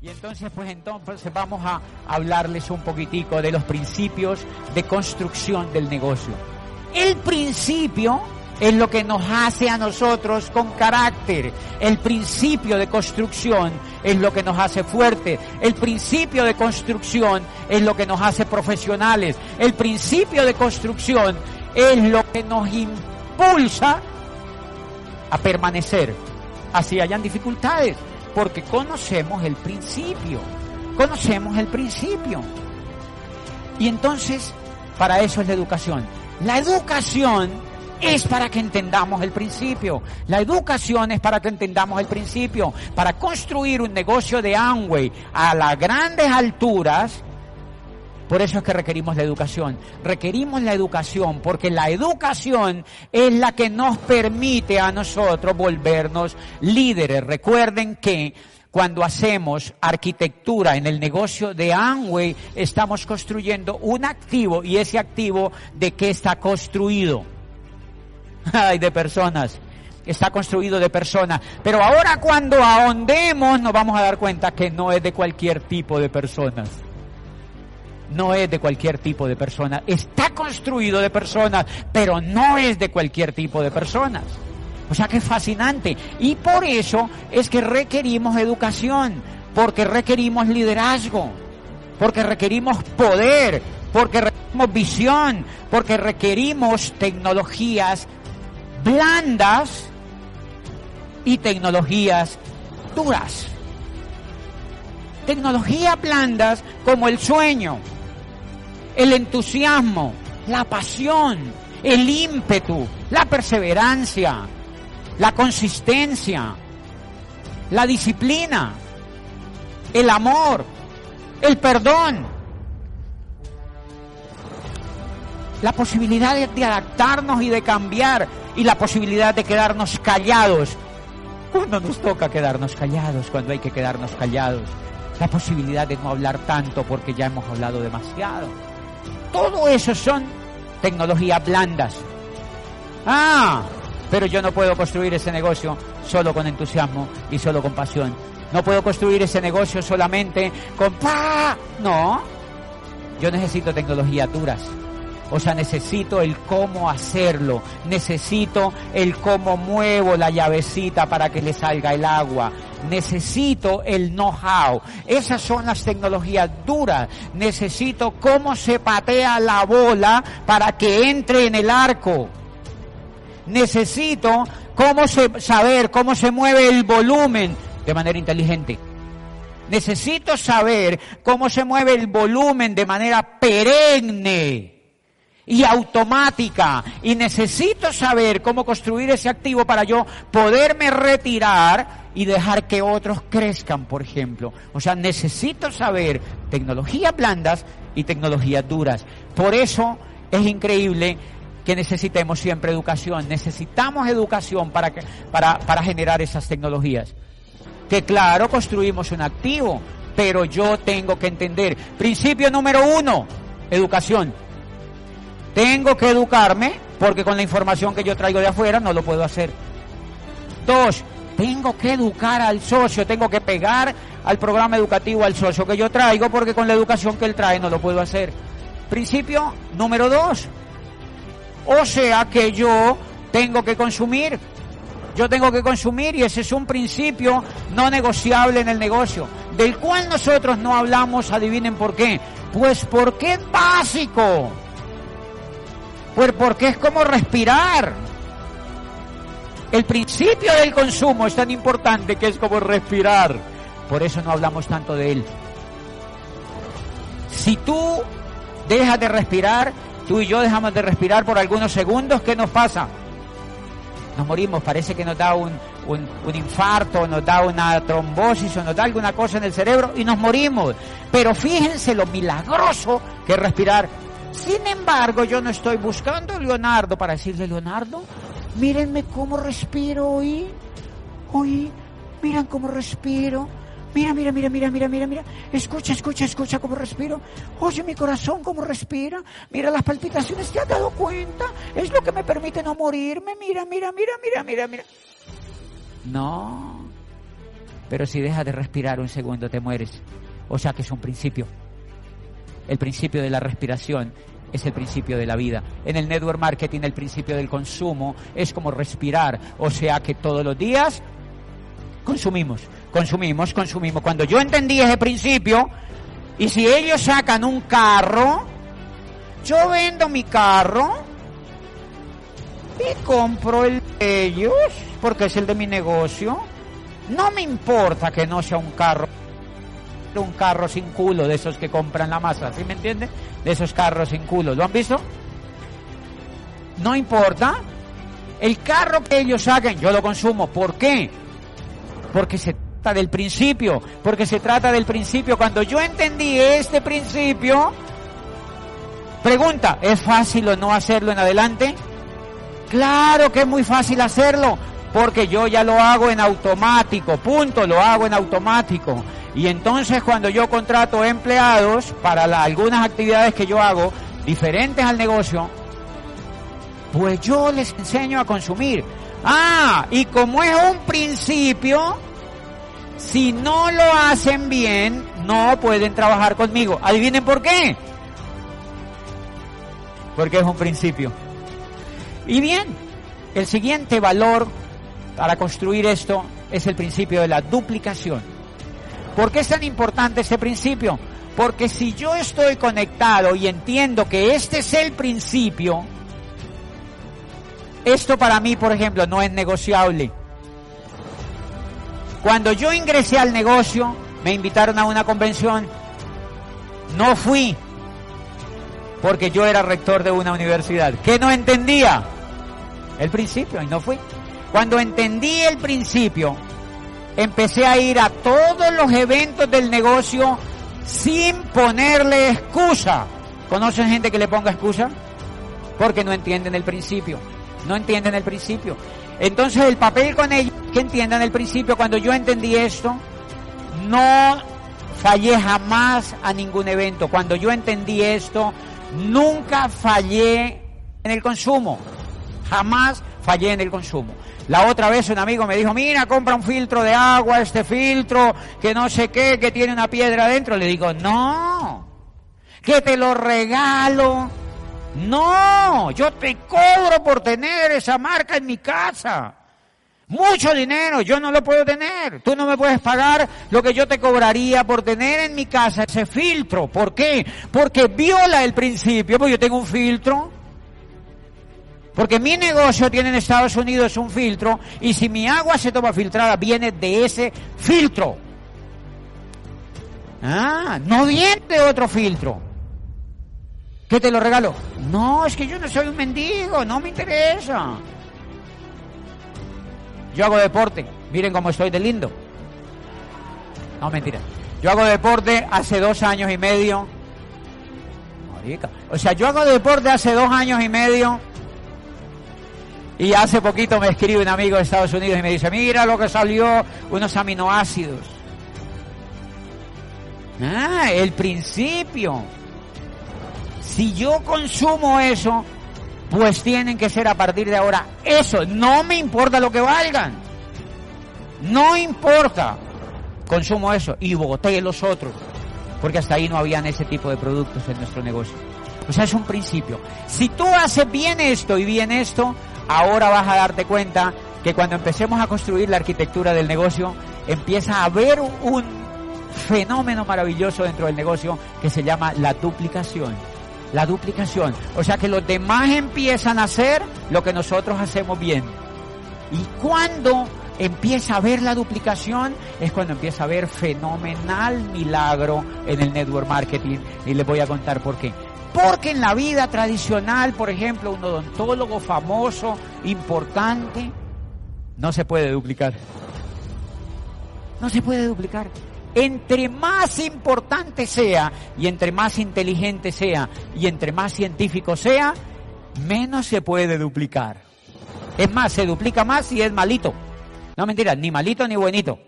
Y entonces, pues entonces vamos a hablarles un poquitico de los principios de construcción del negocio. El principio es lo que nos hace a nosotros con carácter. El principio de construcción es lo que nos hace fuerte. El principio de construcción es lo que nos hace profesionales. El principio de construcción es lo que nos impulsa a permanecer. Así hayan dificultades porque conocemos el principio, conocemos el principio. Y entonces, para eso es la educación. La educación es para que entendamos el principio. La educación es para que entendamos el principio. Para construir un negocio de Amway a las grandes alturas, por eso es que requerimos la educación. Requerimos la educación porque la educación es la que nos permite a nosotros volvernos líderes. Recuerden que cuando hacemos arquitectura en el negocio de Amway, estamos construyendo un activo y ese activo de qué está construido. Ay, de personas. Está construido de personas. Pero ahora cuando ahondemos nos vamos a dar cuenta que no es de cualquier tipo de personas no es de cualquier tipo de persona. Está construido de personas, pero no es de cualquier tipo de personas. O sea que es fascinante. Y por eso es que requerimos educación, porque requerimos liderazgo, porque requerimos poder, porque requerimos visión, porque requerimos tecnologías blandas y tecnologías duras. Tecnologías blandas como el sueño, el entusiasmo, la pasión, el ímpetu, la perseverancia, la consistencia, la disciplina, el amor, el perdón, la posibilidad de, adaptarnos y de cambiar y la posibilidad de quedarnos callados cuando nos toca quedarnos callados, cuando hay que quedarnos callados, la posibilidad de no hablar tanto porque ya hemos hablado demasiado. Todo eso son tecnologías blandas. Ah, pero yo no puedo construir ese negocio solo con entusiasmo y solo con pasión. No puedo construir ese negocio solamente con pa. No. Yo necesito tecnologías duras. O sea, necesito el cómo hacerlo. Necesito el cómo muevo la llavecita para que le salga el agua. Necesito el know-how. Esas son las tecnologías duras. Necesito cómo se patea la bola para que entre en el arco. Necesito cómo se, saber cómo se mueve el volumen de manera inteligente. Necesito saber cómo se mueve el volumen de manera perenne y automática y necesito saber cómo construir ese activo para yo poderme retirar y dejar que otros crezcan, por ejemplo. O sea, necesito saber tecnologías blandas y tecnologías duras. Por eso es increíble que necesitemos siempre educación. Necesitamos educación para, que, para, para generar esas tecnologías. Que claro, construimos un activo, pero yo tengo que entender. Principio número uno, educación. Tengo que educarme porque con la información que yo traigo de afuera no lo puedo hacer. Dos, tengo que educar al socio, tengo que pegar al programa educativo al socio que yo traigo porque con la educación que él trae no lo puedo hacer. Principio número dos. O sea que yo tengo que consumir. Yo tengo que consumir y ese es un principio no negociable en el negocio, del cual nosotros no hablamos, adivinen por qué. Pues porque es básico. Pues porque es como respirar. El principio del consumo es tan importante que es como respirar. Por eso no hablamos tanto de él. Si tú dejas de respirar, tú y yo dejamos de respirar por algunos segundos, ¿qué nos pasa? Nos morimos, parece que nos da un, un, infarto, nos da una trombosis o nos da alguna cosa en el cerebro y nos morimos. Pero fíjense lo milagroso que es respirar sin embargo, yo no estoy buscando a Leonardo para decirle, Leonardo, mírenme cómo respiro hoy. Hoy, miren cómo respiro. Mira, mira, mira, mira, mira, mira, mira. Escucha, escucha, escucha cómo respiro. Oye, mi corazón cómo respira. Mira las palpitaciones, ¿te has dado cuenta? Es lo que me permite no morirme. Mira, mira, mira, mira, mira, mira. No. pero si dejas de respirar un segundo te mueres. O sea que es un principio. El principio de la respiración es el principio de la vida. En el network marketing el principio del consumo es como respirar, o sea que todos los días consumimos, consumimos, consumimos. Cuando yo entendí ese principio, y si ellos sacan un carro, yo vendo mi carro y compro el de ellos, porque es el de mi negocio. No me importa que no sea un carro un carro sin culo de esos que compran la masa, ¿sí me entiende? De esos carros sin culo, ¿lo han visto? No importa. El carro que ellos saquen, yo lo consumo. ¿Por qué? Porque se trata del principio, porque se trata del principio. Cuando yo entendí este principio, pregunta, ¿es fácil o no hacerlo en adelante? Claro que es muy fácil hacerlo, porque yo ya lo hago en automático, punto, lo hago en automático. Y entonces cuando yo contrato empleados para algunas actividades que yo hago diferentes al negocio, pues yo les enseño a consumir. Ah, y como es un principio, si no lo hacen bien, no pueden trabajar conmigo. Adivinen por qué. Porque es un principio. Y bien, el siguiente valor para construir esto es el principio de la duplicación. ¿Por qué es tan importante este principio? Porque si yo estoy conectado y entiendo que este es el principio, esto para mí, por ejemplo, no es negociable. Cuando yo ingresé al negocio, me invitaron a una convención, no fui, porque yo era rector de una universidad. ¿Qué no entendía? el principio y no fui. Cuando entendí el principio, empecé a ir a todos los eventos del negocio sin ponerle excusa. ¿Conocen gente que le ponga excusa? Porque no entienden el principio. No entienden el principio. Entonces el papel con ellos, que entiendan el principio, cuando yo entendí esto, no fallé jamás a ningún evento. Cuando yo entendí esto, nunca fallé en el consumo. Jamás fallé en el consumo. La otra vez un amigo me dijo, mira, compra un filtro de agua, este filtro, que no sé qué, que tiene una piedra adentro. Le digo, no, que te lo regalo. No, yo te cobro por tener esa marca en mi casa. Mucho dinero, yo no lo puedo tener. Tú no me puedes pagar lo que yo te cobraría por tener en mi casa ese filtro. ¿Por qué? Porque viola el principio, porque yo tengo un filtro porque mi negocio tiene en Estados Unidos un filtro y si mi agua se toma filtrada viene de ese filtro. Ah, no viene de otro filtro. ¿Qué te lo regalo? No, es que yo no soy un mendigo, no me interesa. Yo hago deporte, miren cómo estoy de lindo. No, mentira. Yo hago deporte hace dos años y medio. O sea, yo hago deporte hace dos años y medio y hace poquito me escribe un amigo de Estados Unidos y me dice, mira lo que salió, unos aminoácidos. Ah, el principio. Si yo consumo eso, pues tienen que ser a partir de ahora eso. No me importa lo que valgan. No importa. Consumo eso y boté los otros. Porque hasta ahí no habían ese tipo de productos en nuestro negocio. O sea, es un principio. Si tú haces bien esto y bien esto, ahora vas a darte cuenta que cuando empecemos a construir la arquitectura del negocio, empieza a haber un fenómeno maravilloso dentro del negocio que se llama la duplicación. La duplicación. O sea que los demás empiezan a hacer lo que nosotros hacemos bien. Y cuando empieza a ver la duplicación es cuando empieza a ver fenomenal milagro en el network marketing. Y les voy a contar por qué. Porque en la vida tradicional, por ejemplo, un odontólogo famoso, importante, no se puede duplicar. No se puede duplicar. Entre más importante sea y entre más inteligente sea y entre más científico sea, menos se puede duplicar. Es más, se duplica más si es malito. No mentira, ni malito ni buenito.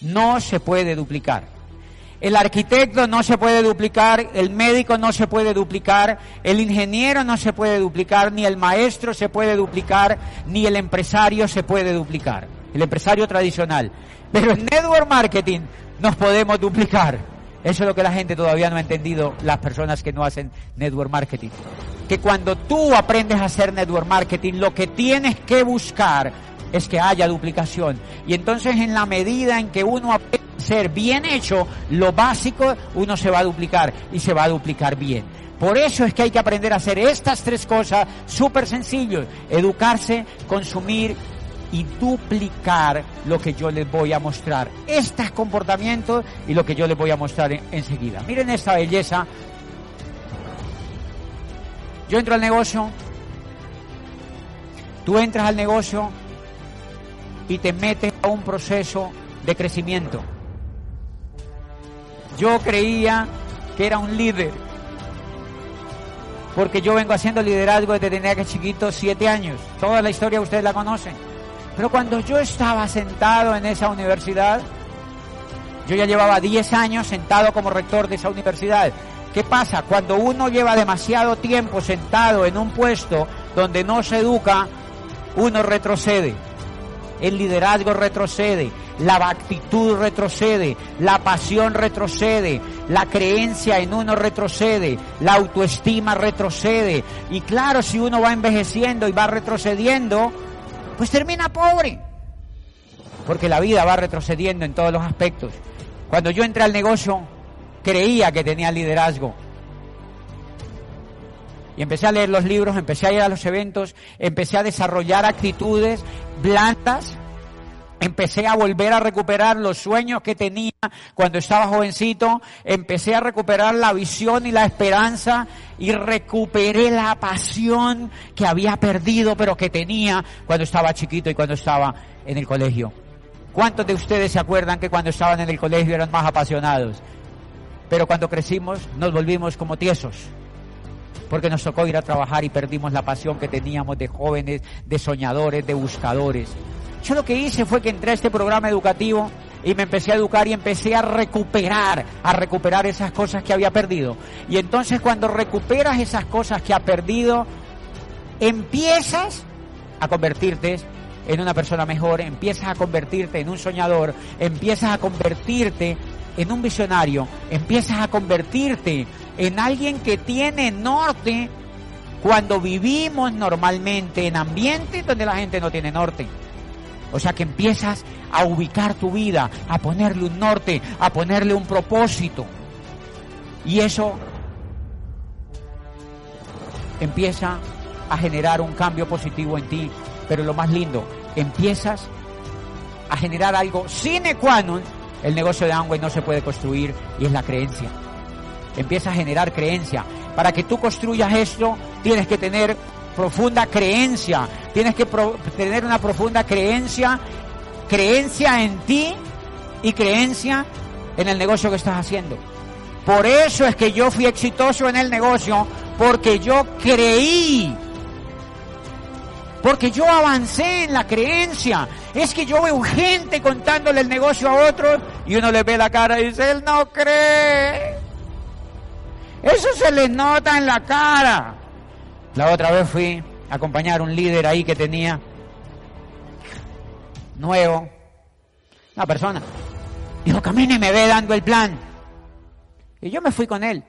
No se puede duplicar. El arquitecto no se puede duplicar, el médico no se puede duplicar, el ingeniero no se puede duplicar, ni el maestro se puede duplicar, ni el empresario se puede duplicar. el empresario tradicional. Pero en network marketing nos podemos duplicar. Eso es lo que la gente todavía no ha entendido, las personas que no hacen network marketing. Que cuando tú aprendes a hacer network marketing, lo que tienes que buscar es que haya duplicación. Y entonces en la medida en que uno aprende a ser bien hecho, lo básico, uno se va a duplicar y se va a duplicar bien. Por eso es que hay que aprender a hacer estas tres cosas súper sencillos. Educarse, consumir y duplicar lo que yo les voy a mostrar. Estos comportamientos y lo que yo les voy a mostrar enseguida. Miren esta belleza. Yo entro al negocio, tú entras al negocio y te metes a un proceso de crecimiento. Yo creía que era un líder, porque yo vengo haciendo liderazgo desde tenía que chiquito, siete años. Toda la historia ustedes la conocen. Pero cuando yo estaba sentado en esa universidad, yo ya llevaba 10 años sentado como rector de esa universidad. ¿Qué pasa? Cuando uno lleva demasiado tiempo sentado en un puesto donde no se educa, uno retrocede. El liderazgo retrocede, la actitud retrocede, la pasión retrocede, la creencia en uno retrocede, la autoestima retrocede. Y claro, si uno va envejeciendo y va retrocediendo, pues termina pobre. Porque la vida va retrocediendo en todos los aspectos. Cuando yo entré al negocio, creía que tenía liderazgo. Y empecé a leer los libros, empecé a ir a los eventos, empecé a desarrollar actitudes blandas, empecé a volver a recuperar los sueños que tenía cuando estaba jovencito, empecé a recuperar la visión y la esperanza y recuperé la pasión que había perdido pero que tenía cuando estaba chiquito y cuando estaba en el colegio. ¿Cuántos de ustedes se acuerdan que cuando estaban en el colegio eran más apasionados? Pero cuando crecimos nos volvimos como tiesos porque nos tocó ir a trabajar y perdimos la pasión que teníamos de jóvenes, de soñadores, de buscadores. Yo lo que hice fue que entré a este programa educativo y me empecé a educar y empecé a recuperar, a recuperar esas cosas que había perdido. Y entonces cuando recuperas esas cosas que has perdido, empiezas a convertirte en una persona mejor, empiezas a convertirte en un soñador, empiezas a convertirte en un visionario, empiezas a convertirte en alguien que tiene norte cuando vivimos normalmente en ambientes donde la gente no tiene norte. O sea que empiezas a ubicar tu vida, a ponerle un norte, a ponerle un propósito. Y eso empieza a generar un cambio positivo en ti. Pero lo más lindo, empiezas a generar algo sine qua non. El negocio de Amway no se puede construir y es la creencia. Empieza a generar creencia. Para que tú construyas esto, tienes que tener profunda creencia. Tienes que tener una profunda creencia, creencia en ti y creencia en el negocio que estás haciendo. Por eso es que yo fui exitoso en el negocio, porque yo creí. Porque yo avancé en la creencia. Es que yo veo gente contándole el negocio a otros y uno le ve la cara y dice, él no cree. Eso se le nota en la cara. La otra vez fui a acompañar a un líder ahí que tenía nuevo, una persona. Dijo, camine me ve dando el plan. Y yo me fui con él.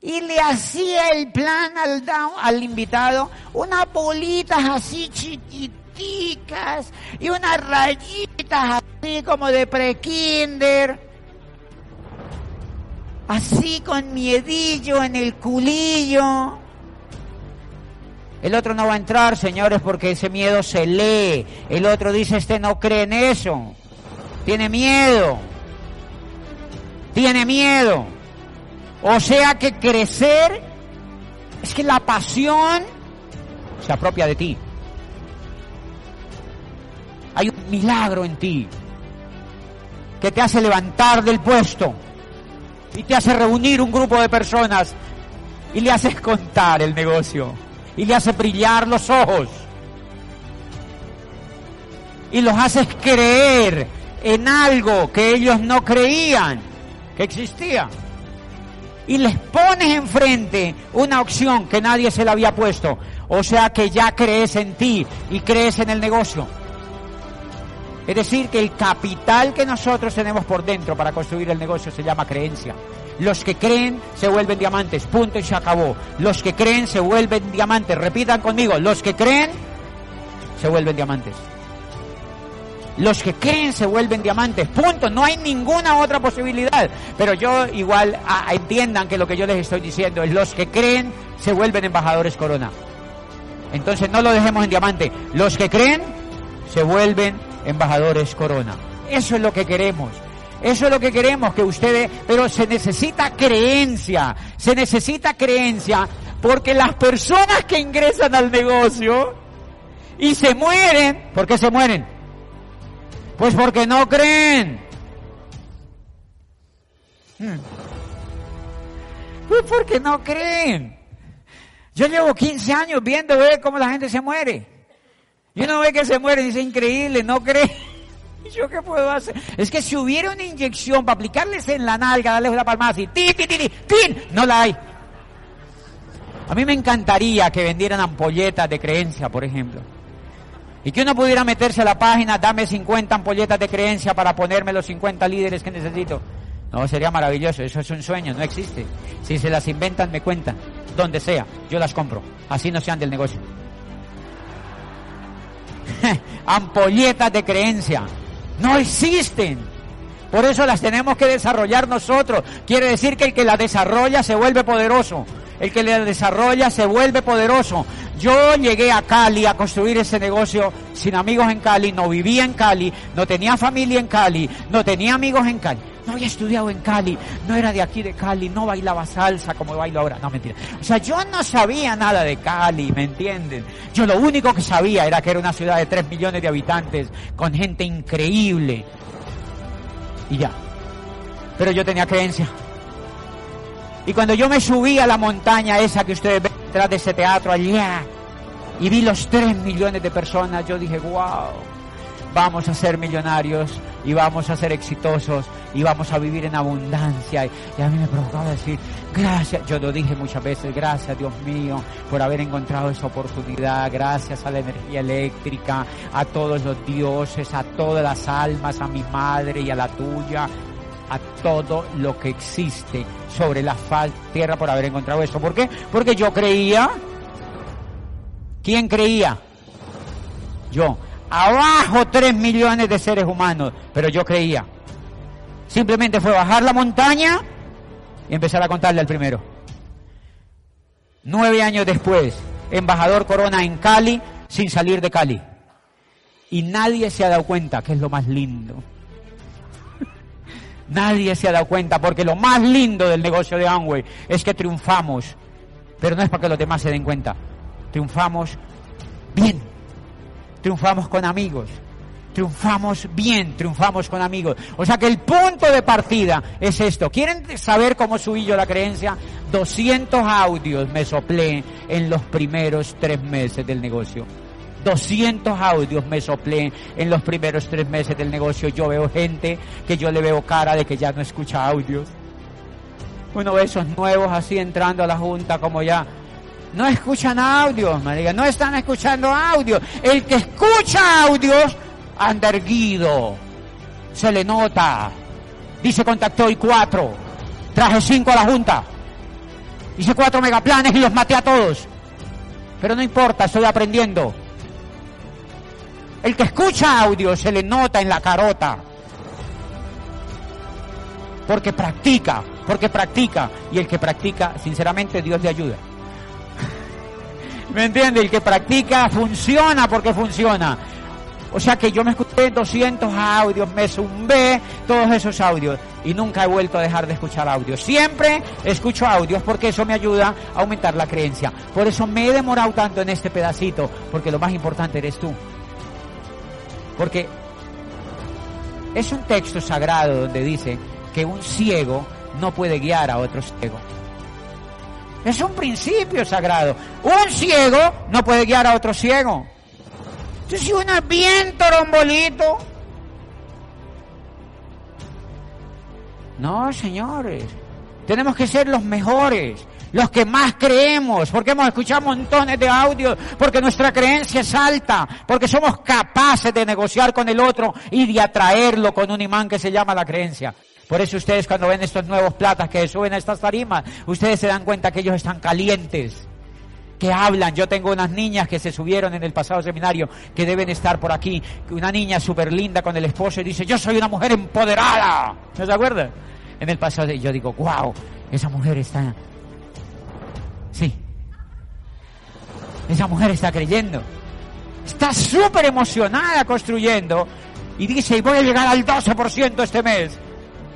Y le hacía el plan al, al invitado, unas bolitas así chiquiticas y unas rayitas así como de prekinder. Así con miedillo en el culillo. El otro no va a entrar, señores, porque ese miedo se lee. El otro dice, este no cree en eso. Tiene miedo. Tiene miedo. O sea que crecer es que la pasión se apropia de ti. Hay un milagro en ti que te hace levantar del puesto y te hace reunir un grupo de personas y le haces contar el negocio y le hace brillar los ojos. Y los haces creer en algo que ellos no creían que existía. Y les pones enfrente una opción que nadie se le había puesto. O sea que ya crees en ti y crees en el negocio. Es decir, que el capital que nosotros tenemos por dentro para construir el negocio se llama creencia. Los que creen se vuelven diamantes, punto y se acabó. Los que creen se vuelven diamantes, repitan conmigo, los que creen se vuelven diamantes. Los que creen se vuelven diamantes, punto, no hay ninguna otra posibilidad. Pero yo igual entiendan que lo que yo les estoy diciendo es los que creen se vuelven embajadores corona. Entonces no lo dejemos en diamante. Los que creen se vuelven embajadores corona. Eso es lo que queremos. Eso es lo que queremos que ustedes, pero se necesita creencia, se necesita creencia, porque las personas que ingresan al negocio y se mueren, ¿por qué se mueren? Pues porque no creen. Hmm. Pues porque no creen. Yo llevo 15 años viendo ver cómo la gente se muere. Y uno ve que se muere y dice, increíble, no cree. ¿Y yo qué puedo hacer? Es que si hubiera una inyección para aplicarles en la nalga, darles la palmada así, ¡tin, tin, tin, tin! No la hay. A mí me encantaría que vendieran ampolletas de creencia, por ejemplo. Y que uno pudiera meterse a la página, dame 50 ampolletas de creencia para ponerme los 50 líderes que necesito. No, sería maravilloso, eso es un sueño, no existe. Si se las inventan, me cuentan donde sea, yo las compro. Así no sean del negocio. Ampolletas de creencia. No existen. Por eso las tenemos que desarrollar nosotros. Quiere decir que el que la desarrolla se vuelve poderoso. El que la desarrolla se vuelve poderoso. Yo llegué a Cali a construir ese negocio sin amigos en Cali, no vivía en Cali, no tenía familia en Cali, no tenía amigos en Cali no había estudiado en Cali, no era de aquí de Cali, no bailaba salsa como bailo ahora. No, mentira. O sea, yo no sabía nada de Cali, ¿me entienden? Yo lo único que sabía era que era una ciudad de 3 millones de habitantes, con gente increíble. Y ya. Pero yo tenía creencia. Y cuando yo me subí a la montaña esa que ustedes ven detrás de ese teatro allá, y vi los 3 millones de personas, yo dije, wow vamos a ser millonarios y vamos a ser exitosos y vamos a vivir en abundancia. Y a mí me provocaba decir, gracias, yo lo dije muchas veces, gracias Dios mío por haber encontrado esa oportunidad, gracias a la energía eléctrica, a todos los dioses, a todas las almas, a mi madre y a la tuya, a todo lo que existe sobre la tierra por haber encontrado eso. ¿Por qué? Porque yo creía. ¿Quién creía? Yo abajo tres millones de seres humanos, pero yo creía. Simplemente fue bajar la montaña y empezar a contarle al primero. Nueve años después, embajador Corona en Cali sin salir de Cali. Y nadie se ha dado cuenta que es lo más lindo. nadie se ha dado cuenta porque lo más lindo del negocio de Amway es que triunfamos. Pero no es para que los demás se den cuenta. Triunfamos bien triunfamos con amigos. Triunfamos bien, triunfamos con amigos. O sea que el punto de partida es esto. ¿Quieren saber cómo subí yo la creencia? 200 audios me soplé en los primeros tres meses del negocio. 200 audios me soplé en los primeros tres meses del negocio. Yo veo gente que yo le veo cara de que ya no escucha audios. Uno ve esos nuevos así entrando a la junta como ya no escuchan audios, María, no están escuchando audios. El que escucha audios anda erguido, se le nota. Dice contactó hoy cuatro, traje cinco a la junta, hice cuatro megaplanes y los maté a todos. Pero no importa, estoy aprendiendo. El que escucha audio se le nota en la carota. Porque practica, porque practica. Y el que practica, sinceramente, Dios le ayuda. ¿Me entiende? El que practica funciona porque funciona. O sea que yo me escuché 200 audios, me zumbé todos esos audios y nunca he vuelto a dejar de escuchar audios. Siempre escucho audios porque eso me ayuda a aumentar la creencia. Por eso me he demorado tanto en este pedacito, porque lo más importante eres tú. Porque es un texto sagrado donde dice que un ciego no puede guiar a otro ciego. Es un principio sagrado. Un ciego no puede guiar a otro ciego. Entonces, si uno es bien torombolito. No, señores. Tenemos que ser los mejores, los que más creemos, porque hemos escuchado montones de audios, porque nuestra creencia es alta, porque somos capaces de negociar con el otro y de atraerlo con un imán que se llama la creencia. Por eso ustedes cuando ven estos nuevos platas que suben a estas tarimas, ustedes se dan cuenta que ellos están calientes, que hablan. Yo tengo unas niñas que se subieron en el pasado seminario que deben estar por aquí. Una niña súper linda con el esposo y dice, yo soy una mujer empoderada. ¿No se acuerdan? En el pasado yo digo, wow, esa mujer está... Sí. Esa mujer está creyendo. Está súper emocionada construyendo y dice, y voy a llegar al 12% este mes.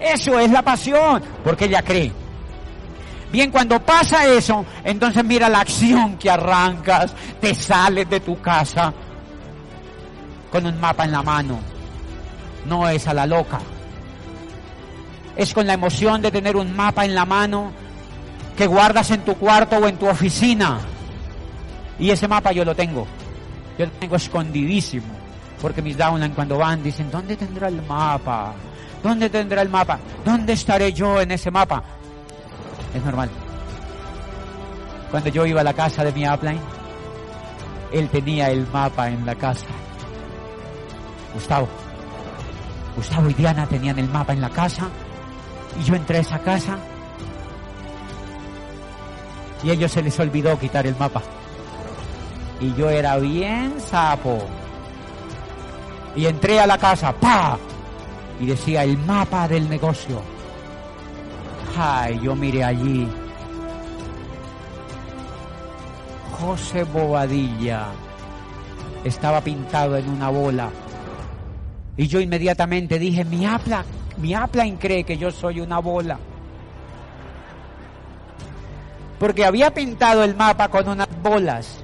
Eso es la pasión, porque ella cree. Bien, cuando pasa eso, entonces mira la acción que arrancas, te sales de tu casa con un mapa en la mano. No es a la loca. Es con la emoción de tener un mapa en la mano que guardas en tu cuarto o en tu oficina. Y ese mapa yo lo tengo. Yo lo tengo escondidísimo. Porque mis downline cuando van dicen, ¿dónde tendrá el mapa? ¿Dónde tendrá el mapa? ¿Dónde estaré yo en ese mapa? Es normal. Cuando yo iba a la casa de mi upline, él tenía el mapa en la casa. Gustavo. Gustavo y Diana tenían el mapa en la casa. Y yo entré a esa casa. Y a ellos se les olvidó quitar el mapa. Y yo era bien sapo. Y entré a la casa. ¡Pa! Y decía el mapa del negocio. Ay, yo miré allí. José Bobadilla estaba pintado en una bola. Y yo inmediatamente dije, mi apla, mi apla cree que yo soy una bola. Porque había pintado el mapa con unas bolas.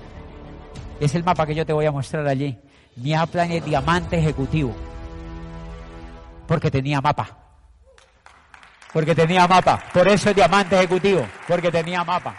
Es el mapa que yo te voy a mostrar allí. Mi aplan es diamante ejecutivo. Porque tenía mapa. Porque tenía mapa. Por eso es diamante ejecutivo. Porque tenía mapa.